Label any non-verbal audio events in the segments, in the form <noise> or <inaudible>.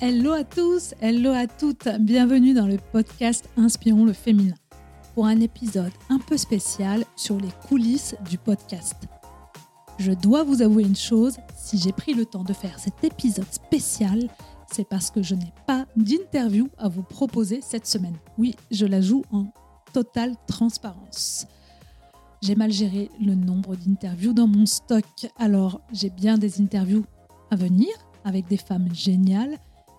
Hello à tous, hello à toutes, bienvenue dans le podcast Inspirons le féminin pour un épisode un peu spécial sur les coulisses du podcast. Je dois vous avouer une chose, si j'ai pris le temps de faire cet épisode spécial, c'est parce que je n'ai pas d'interview à vous proposer cette semaine. Oui, je la joue en totale transparence. J'ai mal géré le nombre d'interviews dans mon stock, alors j'ai bien des interviews à venir avec des femmes géniales,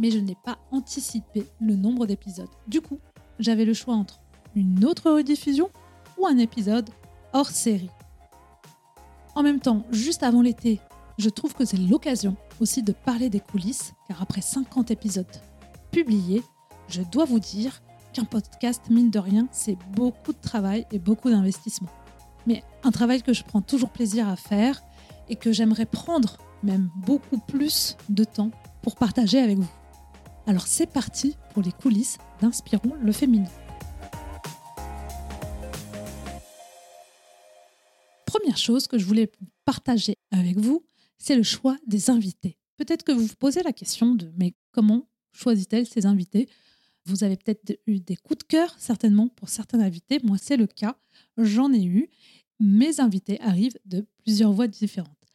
mais je n'ai pas anticipé le nombre d'épisodes. Du coup, j'avais le choix entre une autre rediffusion ou un épisode hors série. En même temps, juste avant l'été, je trouve que c'est l'occasion aussi de parler des coulisses, car après 50 épisodes publiés, je dois vous dire qu'un podcast, mine de rien, c'est beaucoup de travail et beaucoup d'investissement. Mais un travail que je prends toujours plaisir à faire et que j'aimerais prendre même beaucoup plus de temps pour partager avec vous. Alors c'est parti pour les coulisses d'Inspirons le féminin. Première chose que je voulais partager avec vous, c'est le choix des invités. Peut-être que vous vous posez la question de mais comment choisit-elle ses invités? Vous avez peut-être eu des coups de cœur certainement pour certains invités. Moi, c'est le cas. J'en ai eu. Mes invités arrivent de plusieurs voies différentes.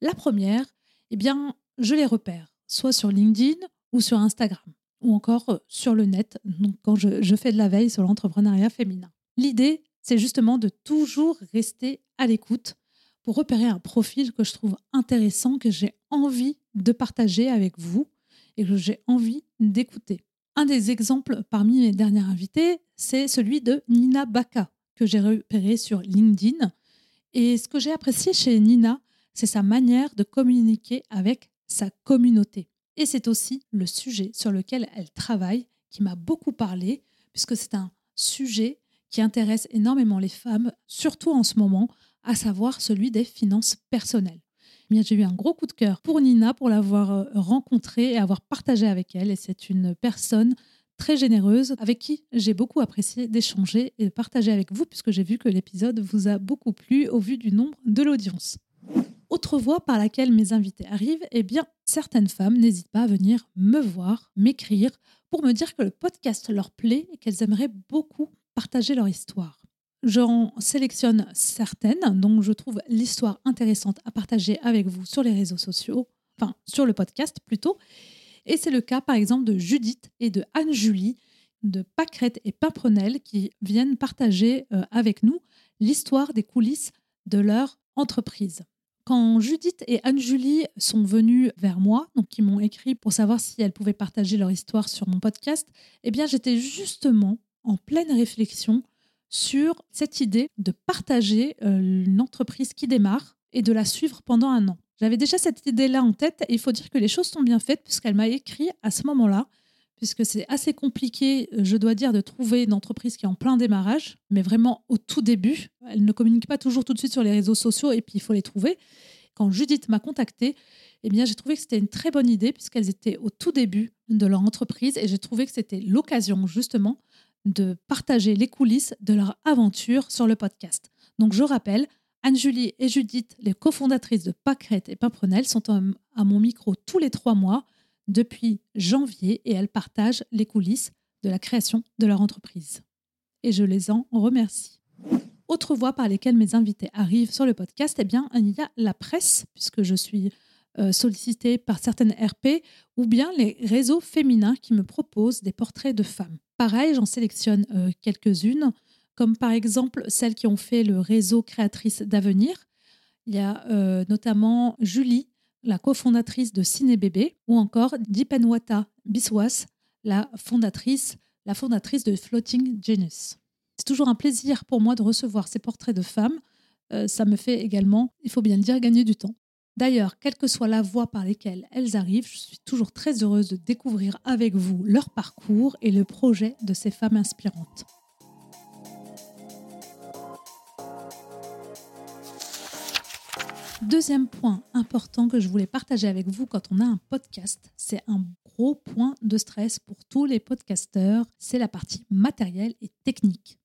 La première, eh bien, je les repère, soit sur LinkedIn ou sur Instagram, ou encore euh, sur le net, donc quand je, fais de la veille sur l'entrepreneuriat féminin. L'idée, c'est justement de toujours rester à l'écoute pour repérer un profil que je trouve intéressant, que j'ai envie de partager avec vous et que j'ai envie d'écouter. Un des exemples parmi mes derniers invités, c'est celui de Nina Baka, que j'ai repéré sur LinkedIn. Et ce que j'ai apprécié chez Nina, c'est sa manière de communiquer avec sa communauté. Et c'est aussi le sujet sur lequel elle travaille qui m'a beaucoup parlé, puisque c'est un sujet qui intéresse énormément les femmes, surtout en ce moment, à savoir celui des finances personnelles. Eh j'ai eu un gros coup de cœur pour Nina, pour l'avoir euh, rencontrée et avoir partagé avec elle. Et c'est une personne très généreuse avec qui j'ai beaucoup apprécié d'échanger et de partager avec vous, puisque j'ai vu que l'épisode vous a beaucoup plu au vu du nombre de l'audience. Autre voie par laquelle mes invités arrivent, eh bien, certaines femmes n'hésitent pas à venir me voir, m'écrire, pour me dire que le podcast leur plaît et qu'elles aimeraient beaucoup partager leur histoire. J'en sélectionne certaines dont je trouve l'histoire intéressante à partager avec vous sur les réseaux sociaux, enfin sur le podcast plutôt. Et c'est le cas par exemple de Judith et de Anne-Julie de Pâquerette et Pimprenel qui viennent partager euh, avec nous l'histoire des coulisses de leur entreprise. Quand Judith et Anne-Julie sont venues vers moi, donc qui m'ont écrit pour savoir si elles pouvaient partager leur histoire sur mon podcast, eh bien j'étais justement en pleine réflexion sur cette idée de partager euh, une entreprise qui démarre et de la suivre pendant un an. J'avais déjà cette idée-là en tête et il faut dire que les choses sont bien faites puisqu'elle m'a écrit à ce moment-là puisque c'est assez compliqué, euh, je dois dire, de trouver une entreprise qui est en plein démarrage, mais vraiment au tout début. Elle ne communique pas toujours tout de suite sur les réseaux sociaux et puis il faut les trouver. Quand Judith m'a contactée, eh bien, j'ai trouvé que c'était une très bonne idée puisqu'elles étaient au tout début de leur entreprise et j'ai trouvé que c'était l'occasion justement de partager les coulisses de leur aventure sur le podcast. Donc, je rappelle, Anne-Julie et Judith, les cofondatrices de Pâquerette et Pimprenel, sont à mon micro tous les trois mois depuis janvier et elles partagent les coulisses de la création de leur entreprise. Et je les en remercie. Autre voie par lesquelles mes invités arrivent sur le podcast, eh bien, il y a la presse, puisque je suis euh, sollicitée par certaines RP, ou bien les réseaux féminins qui me proposent des portraits de femmes. Pareil, j'en sélectionne euh, quelques-unes, comme par exemple celles qui ont fait le réseau créatrice d'avenir. Il y a euh, notamment Julie la cofondatrice de Ciné Bébé, ou encore Dipenwata Biswas, la fondatrice, la fondatrice de Floating Genius. C'est toujours un plaisir pour moi de recevoir ces portraits de femmes. Euh, ça me fait également, il faut bien le dire, gagner du temps. D'ailleurs, quelle que soit la voie par laquelle elles arrivent, je suis toujours très heureuse de découvrir avec vous leur parcours et le projet de ces femmes inspirantes. Deuxième point important que je voulais partager avec vous quand on a un podcast, c'est un gros point de stress pour tous les podcasteurs, c'est la partie matérielle et technique.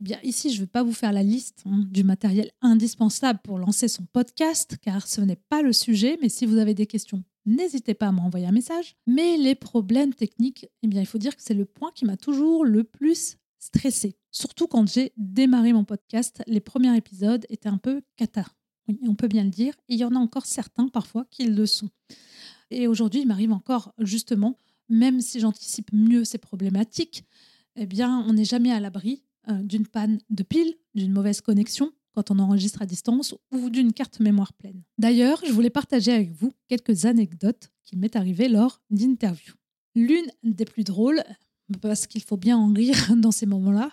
Eh bien, ici, je ne vais pas vous faire la liste hein, du matériel indispensable pour lancer son podcast, car ce n'est pas le sujet, mais si vous avez des questions, n'hésitez pas à m'envoyer un message. Mais les problèmes techniques, eh bien, il faut dire que c'est le point qui m'a toujours le plus stressé. Surtout quand j'ai démarré mon podcast, les premiers épisodes étaient un peu cata on peut bien le dire. Il y en a encore certains parfois qui le sont. Et aujourd'hui, il m'arrive encore justement, même si j'anticipe mieux ces problématiques, eh bien, on n'est jamais à l'abri euh, d'une panne de pile, d'une mauvaise connexion quand on enregistre à distance ou d'une carte mémoire pleine. D'ailleurs, je voulais partager avec vous quelques anecdotes qui m'est arrivées lors d'interviews. L'une des plus drôles, parce qu'il faut bien en rire <laughs> dans ces moments-là,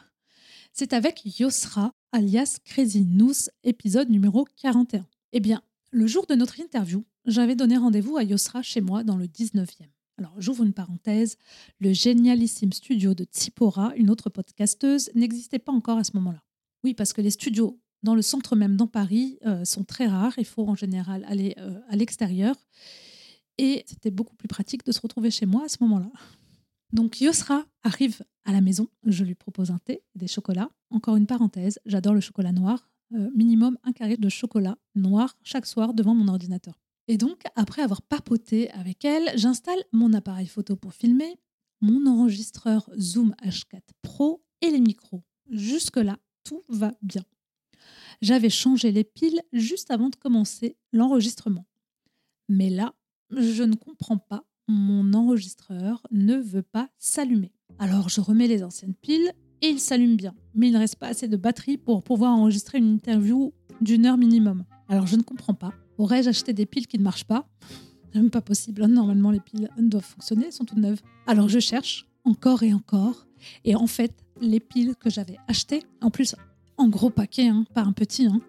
c'est avec Yosra, alias Crazy News, épisode numéro 41. Eh bien, le jour de notre interview, j'avais donné rendez-vous à Yosra chez moi dans le 19e. Alors, j'ouvre une parenthèse, le génialissime studio de Tsipora, une autre podcasteuse, n'existait pas encore à ce moment-là. Oui, parce que les studios dans le centre même dans Paris euh, sont très rares, il faut en général aller euh, à l'extérieur. Et c'était beaucoup plus pratique de se retrouver chez moi à ce moment-là. Donc Yosra arrive à la maison, je lui propose un thé, des chocolats. Encore une parenthèse, j'adore le chocolat noir. Euh, minimum un carré de chocolat noir chaque soir devant mon ordinateur. Et donc, après avoir papoté avec elle, j'installe mon appareil photo pour filmer, mon enregistreur Zoom H4 Pro et les micros. Jusque-là, tout va bien. J'avais changé les piles juste avant de commencer l'enregistrement. Mais là, je ne comprends pas mon enregistreur ne veut pas s'allumer. Alors je remets les anciennes piles et il s'allume bien. Mais il ne reste pas assez de batterie pour pouvoir enregistrer une interview d'une heure minimum. Alors je ne comprends pas. Aurais-je acheté des piles qui ne marchent pas? Même pas possible. Normalement les piles doivent fonctionner, elles sont toutes neuves. Alors je cherche encore et encore. Et en fait, les piles que j'avais achetées, en plus en gros paquet, hein, pas un petit, hein,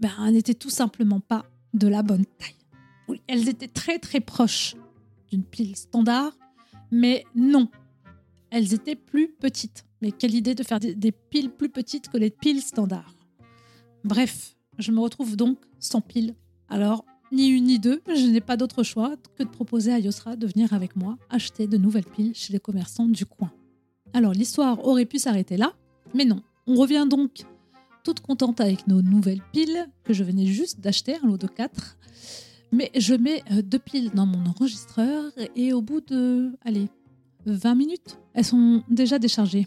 ben, n'étaient tout simplement pas de la bonne taille. Oui, elles étaient très très proches d'une pile standard, mais non, elles étaient plus petites. Mais quelle idée de faire des, piles plus petites que les piles standards. Bref, je me retrouve donc sans pile. Alors, ni une ni deux, je n'ai pas d'autre choix que de proposer à Yosra de venir avec moi acheter de nouvelles piles chez les commerçants du coin. Alors, l'histoire aurait pu s'arrêter là, mais non. On revient donc toute contente avec nos nouvelles piles que je venais juste d'acheter, un lot de 4. Mais je mets euh, deux piles dans mon enregistreur et au bout de, allez, 20 minutes, elles sont déjà déchargées.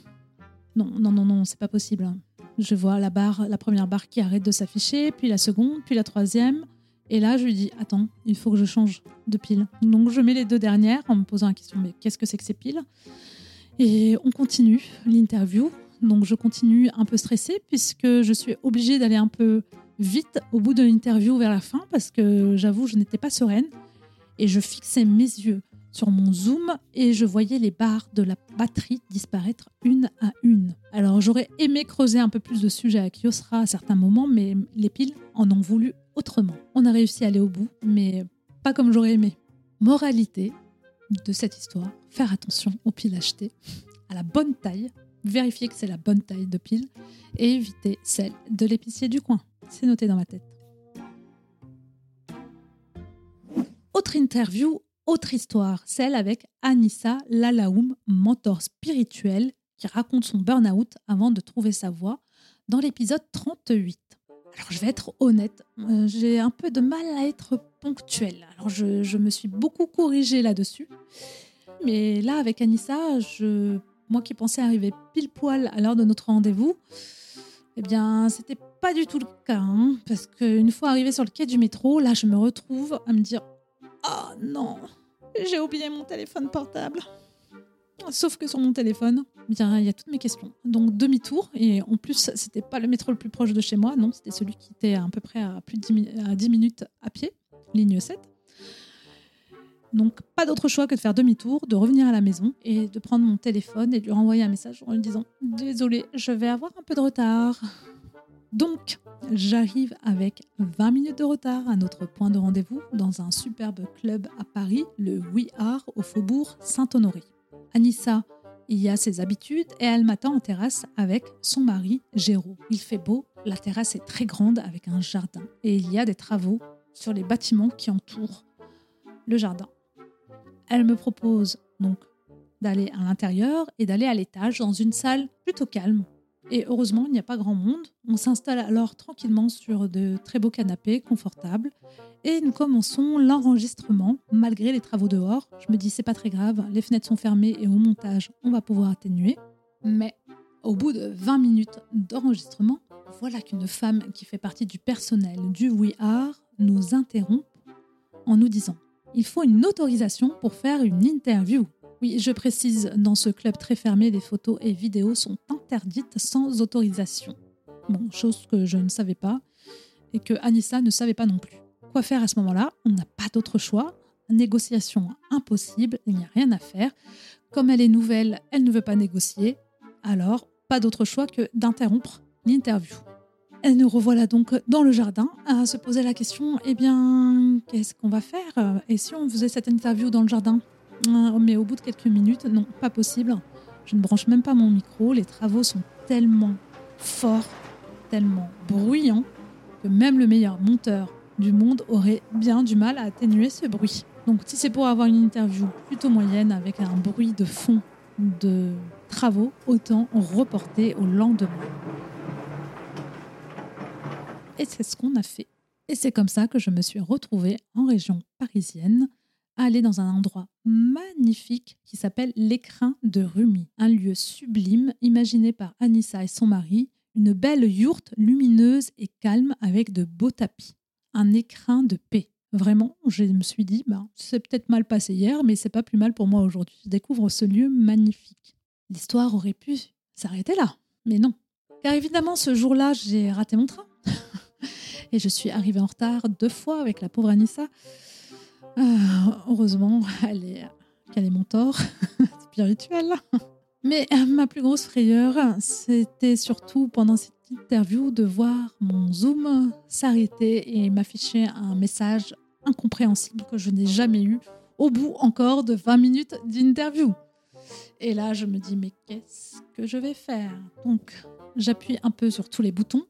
Non, non, non, non, c'est pas possible. Je vois la barre, la première barre qui arrête de s'afficher, puis la seconde, puis la troisième. Et là, je lui dis, attends, il faut que je change de pile. Donc, je mets les deux dernières en me posant la question, mais qu'est-ce que c'est que ces piles? Et on continue l'interview. Donc, je continue un peu stressée puisque je suis obligée d'aller un peu vite au bout de l'interview vers la fin parce que j'avoue, je n'étais pas sereine et je fixais mes yeux sur mon zoom et je voyais les barres de la batterie disparaître une à une. Alors j'aurais aimé creuser un peu plus de sujets avec Yosra à certains moments, mais les piles en ont voulu autrement. On a réussi à aller au bout, mais pas comme j'aurais aimé. Moralité de cette histoire, faire attention aux piles achetées, à la bonne taille, vérifier que c'est la bonne taille de pile et éviter celle de l'épicier du coin. C'est noté dans ma tête. Autre interview, autre histoire, celle avec Anissa Lalaoum, mentor spirituel qui raconte son burn-out avant de trouver sa voie dans l'épisode 38. Alors je vais être honnête, euh, j'ai un peu de mal à être ponctuelle. Alors je, je me suis beaucoup corrigée là-dessus. Mais là, avec Anissa, je, moi qui pensais arriver pile poil à l'heure de notre rendez-vous, eh bien, c'était pas du tout le cas. Hein, parce qu'une fois arrivé sur le quai du métro, là, je me retrouve à me dire Oh non, j'ai oublié mon téléphone portable. Sauf que sur mon téléphone, eh bien, il y a toutes mes questions. Donc demi-tour, et en plus, c'était pas le métro le plus proche de chez moi, non, c'était celui qui était à peu près à plus de à 10 minutes à pied, ligne 7. Donc pas d'autre choix que de faire demi-tour, de revenir à la maison et de prendre mon téléphone et de lui renvoyer un message en lui disant Désolé, je vais avoir un peu de retard. Donc, j'arrive avec 20 minutes de retard à notre point de rendez-vous dans un superbe club à Paris, le We Are au faubourg Saint-Honoré. Anissa y a ses habitudes et elle m'attend en terrasse avec son mari Géraud. Il fait beau, la terrasse est très grande avec un jardin et il y a des travaux sur les bâtiments qui entourent le jardin. Elle me propose donc d'aller à l'intérieur et d'aller à l'étage dans une salle plutôt calme et heureusement, il n'y a pas grand monde. On s'installe alors tranquillement sur de très beaux canapés confortables et nous commençons l'enregistrement malgré les travaux dehors. Je me dis c'est pas très grave, les fenêtres sont fermées et au montage, on va pouvoir atténuer. Mais au bout de 20 minutes d'enregistrement, voilà qu'une femme qui fait partie du personnel du We Are nous interrompt en nous disant il faut une autorisation pour faire une interview. Oui, je précise, dans ce club très fermé, les photos et vidéos sont interdites sans autorisation. Bon, chose que je ne savais pas et que Anissa ne savait pas non plus. Quoi faire à ce moment-là? On n'a pas d'autre choix. Négociation impossible, il n'y a rien à faire. Comme elle est nouvelle, elle ne veut pas négocier. Alors, pas d'autre choix que d'interrompre l'interview. Elle nous revoilà donc dans le jardin à se poser la question eh bien, qu'est-ce qu'on va faire? Et si on faisait cette interview dans le jardin? Ah, mais au bout de quelques minutes, non, pas possible. Je ne branche même pas mon micro. Les travaux sont tellement forts, tellement bruyants, que même le meilleur monteur du monde aurait bien du mal à atténuer ce bruit. Donc si c'est pour avoir une interview plutôt moyenne avec un bruit de fond de travaux, autant reporter au lendemain. Et c'est ce qu'on a fait. Et c'est comme ça que je me suis retrouvée en région parisienne aller dans un endroit magnifique qui s'appelle l'écrin de Rumi, un lieu sublime imaginé par Anissa et son mari, une belle yourte lumineuse et calme avec de beaux tapis, un écrin de paix. Vraiment, je me suis dit, bah, c'est peut-être mal passé hier, mais c'est pas plus mal pour moi aujourd'hui. Je découvre ce lieu magnifique. L'histoire aurait pu s'arrêter là, mais non. Car évidemment, ce jour-là, j'ai raté mon train. Et je suis arrivée en retard deux fois avec la pauvre Anissa. Ah, heureusement, elle est, qu'elle est mon tort <laughs> spirituel. Mais euh, ma plus grosse frayeur, c'était surtout pendant cette interview de voir mon Zoom s'arrêter et m'afficher un message incompréhensible que je n'ai jamais eu au bout encore de 20 minutes d'interview. Et là, je me dis, mais qu'est-ce que je vais faire? Donc, j'appuie un peu sur tous les boutons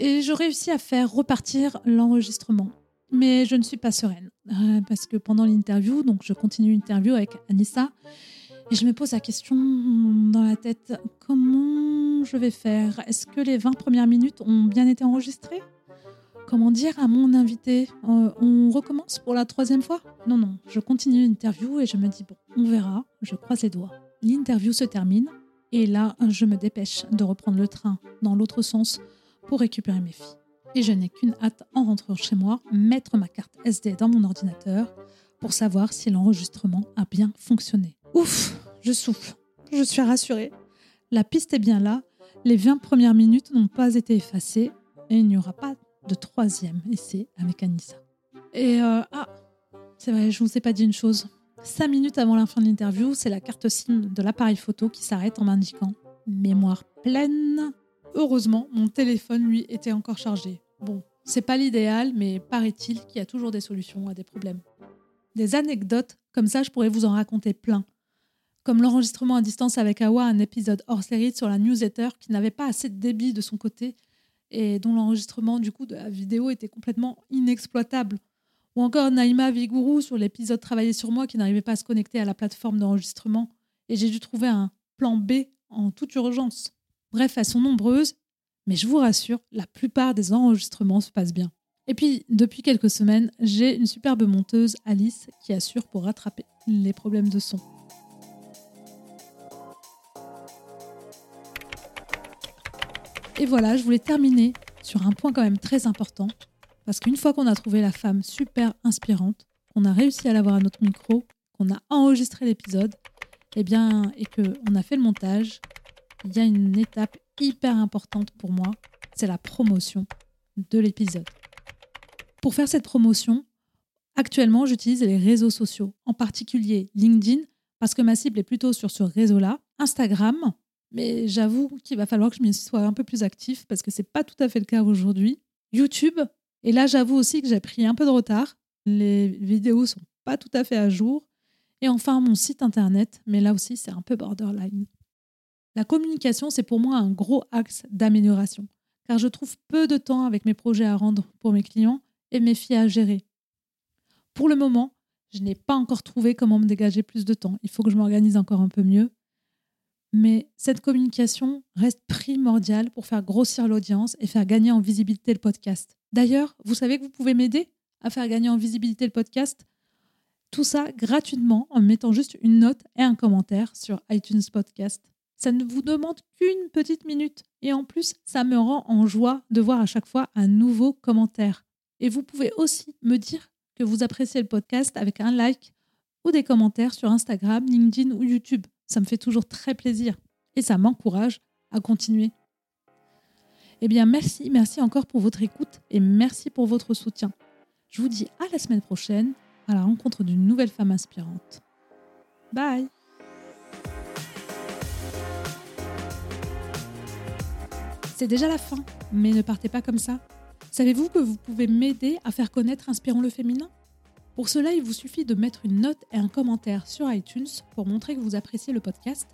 et je réussis à faire repartir l'enregistrement. Mais je ne suis pas sereine euh, parce que pendant l'interview, donc je continue l'interview avec Anissa et je me pose la question dans la tête comment je vais faire? Est-ce que les 20 premières minutes ont bien été enregistrées? Comment dire à mon invité euh, On recommence pour la troisième fois? Non, non, je continue l'interview et je me dis bon, on verra, je croise les doigts. L'interview se termine et là, je me dépêche de reprendre le train dans l'autre sens pour récupérer mes filles et je n'ai qu'une hâte en rentrant chez moi, mettre ma carte SD dans mon ordinateur pour savoir si l'enregistrement a bien fonctionné. Ouf, je souffle, je suis rassurée. La piste est bien là, les 20 premières minutes n'ont pas été effacées et il n'y aura pas de troisième essai avec Anissa. Et euh, ah, c'est vrai, je ne vous ai pas dit une chose. Cinq minutes avant la fin de l'interview, c'est la carte SIM de l'appareil photo qui s'arrête en m'indiquant mémoire pleine Heureusement, mon téléphone, lui, était encore chargé. Bon, c'est pas l'idéal, mais paraît-il qu'il y a toujours des solutions à des problèmes. Des anecdotes comme ça, je pourrais vous en raconter plein. Comme l'enregistrement à distance avec Awa, un épisode hors série sur la newsletter qui n'avait pas assez de débit de son côté et dont l'enregistrement du coup de la vidéo était complètement inexploitable. Ou encore Naïma Vigourou sur l'épisode Travailler sur moi qui n'arrivait pas à se connecter à la plateforme d'enregistrement et j'ai dû trouver un plan B en toute urgence. Bref, elles sont nombreuses, mais je vous rassure, la plupart des enregistrements se passent bien. Et puis, depuis quelques semaines, j'ai une superbe monteuse, Alice, qui assure pour rattraper les problèmes de son. Et voilà, je voulais terminer sur un point quand même très important, parce qu'une fois qu'on a trouvé la femme super inspirante, qu'on a réussi à l'avoir à notre micro, qu'on a enregistré l'épisode, et eh bien, et qu'on a fait le montage, il y a une étape hyper importante pour moi, c'est la promotion de l'épisode. Pour faire cette promotion, actuellement, j'utilise les réseaux sociaux, en particulier LinkedIn, parce que ma cible est plutôt sur ce réseau-là, Instagram, mais j'avoue qu'il va falloir que je m'y sois un peu plus actif parce que c'est pas tout à fait le cas aujourd'hui. YouTube, et là j'avoue aussi que j'ai pris un peu de retard. Les vidéos sont pas tout à fait à jour. Et enfin mon site internet, mais là aussi c'est un peu borderline. La communication, c'est pour moi un gros axe d'amélioration, car je trouve peu de temps avec mes projets à rendre pour mes clients et mes filles à gérer. Pour le moment, je n'ai pas encore trouvé comment me dégager plus de temps. Il faut que je m'organise encore un peu mieux. Mais cette communication reste primordiale pour faire grossir l'audience et faire gagner en visibilité le podcast. D'ailleurs, vous savez que vous pouvez m'aider à faire gagner en visibilité le podcast? Tout ça gratuitement en mettant juste une note et un commentaire sur iTunes Podcast. Ça ne vous demande qu'une petite minute. Et en plus, ça me rend en joie de voir à chaque fois un nouveau commentaire. Et vous pouvez aussi me dire que vous appréciez le podcast avec un like ou des commentaires sur Instagram, LinkedIn ou YouTube. Ça me fait toujours très plaisir et ça m'encourage à continuer. Eh bien, merci, merci encore pour votre écoute et merci pour votre soutien. Je vous dis à la semaine prochaine à la rencontre d'une nouvelle femme inspirante. Bye C'est déjà la fin, mais ne partez pas comme ça. Savez-vous que vous pouvez m'aider à faire connaître Inspirons le féminin? Pour cela, il vous suffit de mettre une note et un commentaire sur iTunes pour montrer que vous appréciez le podcast.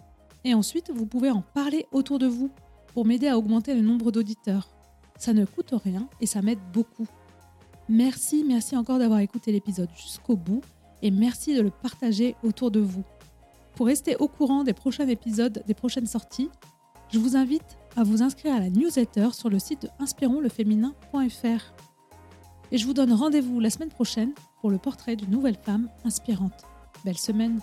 Et ensuite, vous pouvez en parler autour de vous pour m'aider à augmenter le nombre d'auditeurs. Ça ne coûte rien et ça m'aide beaucoup. Merci, merci encore d'avoir écouté l'épisode jusqu'au bout et merci de le partager autour de vous. Pour rester au courant des prochains épisodes, des prochaines sorties, je vous invite à vous inscrire à la newsletter sur le site de inspironsleféminin.fr. Et je vous donne rendez-vous la semaine prochaine pour le portrait d'une nouvelle femme inspirante. Belle semaine